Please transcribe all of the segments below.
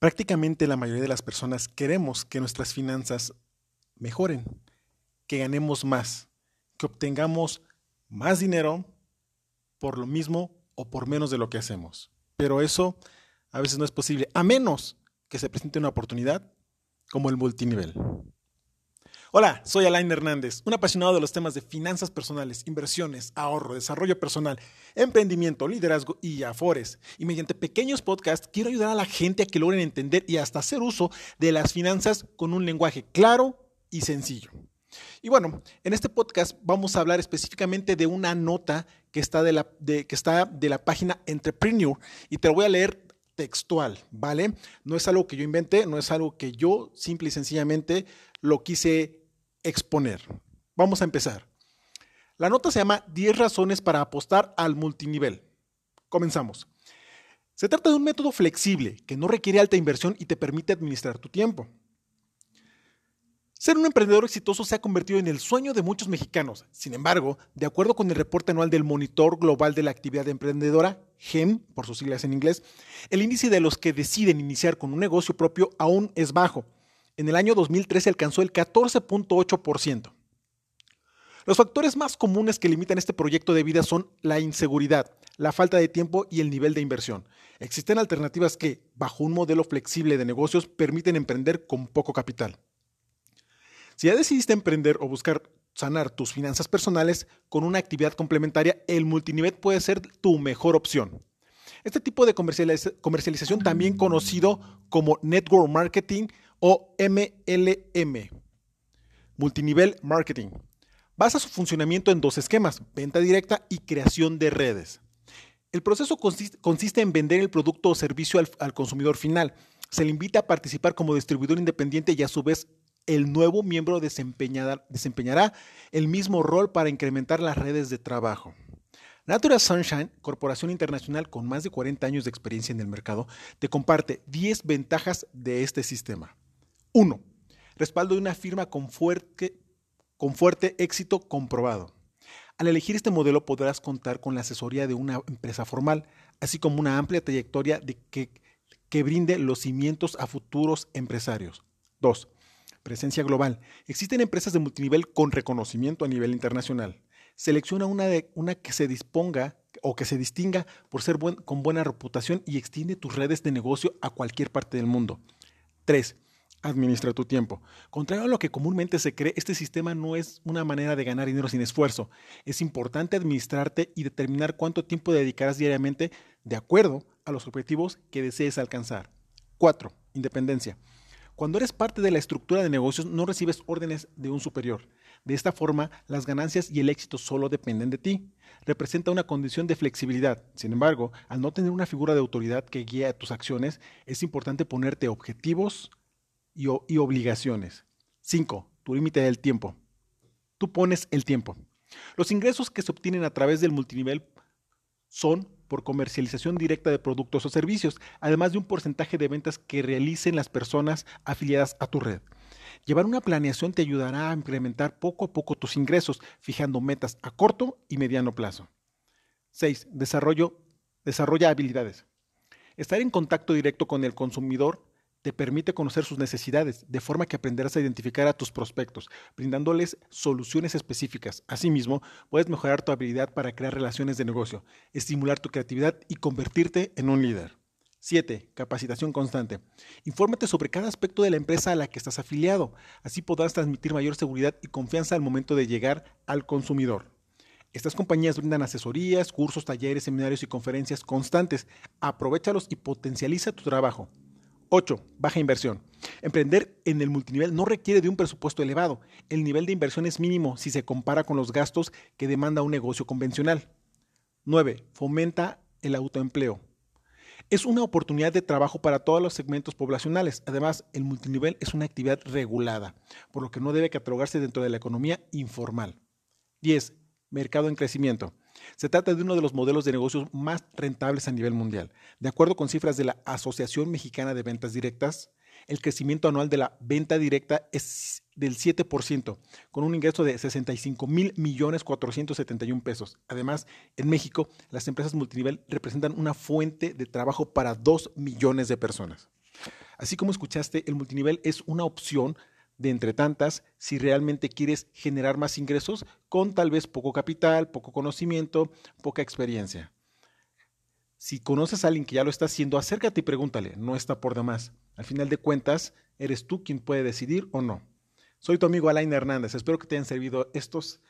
Prácticamente la mayoría de las personas queremos que nuestras finanzas mejoren, que ganemos más, que obtengamos más dinero por lo mismo o por menos de lo que hacemos. Pero eso a veces no es posible, a menos que se presente una oportunidad como el multinivel. Hola, soy Alain Hernández, un apasionado de los temas de finanzas personales, inversiones, ahorro, desarrollo personal, emprendimiento, liderazgo y afores. Y mediante pequeños podcasts quiero ayudar a la gente a que logren entender y hasta hacer uso de las finanzas con un lenguaje claro y sencillo. Y bueno, en este podcast vamos a hablar específicamente de una nota que está de la, que está de la página Entrepreneur y te lo voy a leer textual, ¿vale? No es algo que yo inventé, no es algo que yo simple y sencillamente lo quise exponer. Vamos a empezar. La nota se llama 10 razones para apostar al multinivel. Comenzamos. Se trata de un método flexible que no requiere alta inversión y te permite administrar tu tiempo. Ser un emprendedor exitoso se ha convertido en el sueño de muchos mexicanos. Sin embargo, de acuerdo con el reporte anual del Monitor Global de la Actividad Emprendedora, GEM, por sus siglas en inglés, el índice de los que deciden iniciar con un negocio propio aún es bajo. En el año 2013 alcanzó el 14.8%. Los factores más comunes que limitan este proyecto de vida son la inseguridad, la falta de tiempo y el nivel de inversión. Existen alternativas que, bajo un modelo flexible de negocios, permiten emprender con poco capital. Si ya decidiste emprender o buscar sanar tus finanzas personales con una actividad complementaria, el multinivel puede ser tu mejor opción. Este tipo de comercialización, también conocido como Network Marketing o MLM, Multinivel Marketing, basa su funcionamiento en dos esquemas, venta directa y creación de redes. El proceso consiste, en vender el producto o servicio al consumidor final. Se le invita a participar como distribuidor independiente y a su vez el nuevo miembro desempeñará, desempeñará el mismo rol para incrementar las redes de trabajo. Natural Sunshine, corporación internacional con más de 40 años de experiencia en el mercado, te comparte 10 ventajas de este sistema. 1. Respaldo de una firma con fuerte, con fuerte éxito comprobado. Al elegir este modelo podrás contar con la asesoría de una empresa formal, así como una amplia trayectoria de que, que brinde los cimientos a futuros empresarios. 2 Presencia global. Existen empresas de multinivel con reconocimiento a nivel internacional. Selecciona una, de, una que se disponga o que se distinga por ser con buena reputación y extiende tus redes de negocio a cualquier parte del mundo. 3. Administra tu tiempo. Contrario a lo que comúnmente se cree, este sistema no es una manera de ganar dinero sin esfuerzo. Es importante administrarte y determinar cuánto tiempo dedicarás diariamente de acuerdo a los objetivos que desees alcanzar. 4. Independencia. Cuando eres parte de la estructura de negocios no recibes órdenes de un superior. De esta forma, las ganancias y el éxito solo dependen de ti. Representa una condición de flexibilidad. Sin embargo, al no tener una figura de autoridad que guíe tus acciones, es importante ponerte objetivos y, obligaciones. 5. Tu límite del tiempo. Tú pones el tiempo. Los ingresos que se obtienen a través del multinivel son por comercialización directa de productos o servicios, además de un porcentaje de ventas que realicen las personas afiliadas a tu red. Llevar una planeación te ayudará a incrementar poco a poco tus ingresos, fijando metas a corto y mediano plazo. 6. Desarrollo, desarrolla habilidades. Estar en contacto directo con el consumidor te permite conocer sus necesidades, de forma que aprenderás a identificar a tus prospectos, brindándoles soluciones específicas. Asimismo, puedes mejorar tu habilidad para crear relaciones de negocio, estimular tu creatividad y convertirte en un líder. 7. Capacitación constante. Infórmate sobre cada aspecto de la empresa a la que estás afiliado. Así podrás transmitir mayor seguridad y confianza al momento de llegar al consumidor. Estas compañías brindan asesorías, cursos, talleres, seminarios y conferencias constantes. Aprovechalos y potencializa tu trabajo. 8. Baja inversión. Emprender en el multinivel no requiere de un presupuesto elevado. El nivel de inversión es mínimo si se compara con los gastos que demanda un negocio convencional. 9. Fomenta el autoempleo. Es una oportunidad de trabajo para todos los segmentos poblacionales. Además, el multinivel es una actividad regulada, por lo que no debe catalogarse dentro de la economía informal. 10. Mercado en crecimiento. Se trata de uno de los modelos de negocios más rentables a nivel mundial. De acuerdo con cifras de la Asociación Mexicana de Ventas Directas, el crecimiento anual de la venta directa es del 7%, con un ingreso de 65 mil millones 471 pesos. Además, en México, las empresas multinivel representan una fuente de trabajo para 2 millones de personas. Así como escuchaste, el multinivel es una opción de entre tantas si realmente quieres generar más ingresos con tal vez poco capital, poco conocimiento, poca experiencia. Si conoces a alguien que ya lo está haciendo, acércate y pregúntale, no está por demás. Al final de cuentas, eres tú quien puede decidir o no. Soy tu amigo Alain Hernández, espero que te hayan servido estos,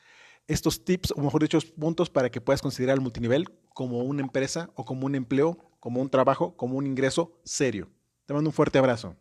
estos tips, o mejor dicho, puntos para que puedas considerar el multinivel como una empresa o como un empleo, como un trabajo, como un ingreso serio. Te mando un fuerte abrazo.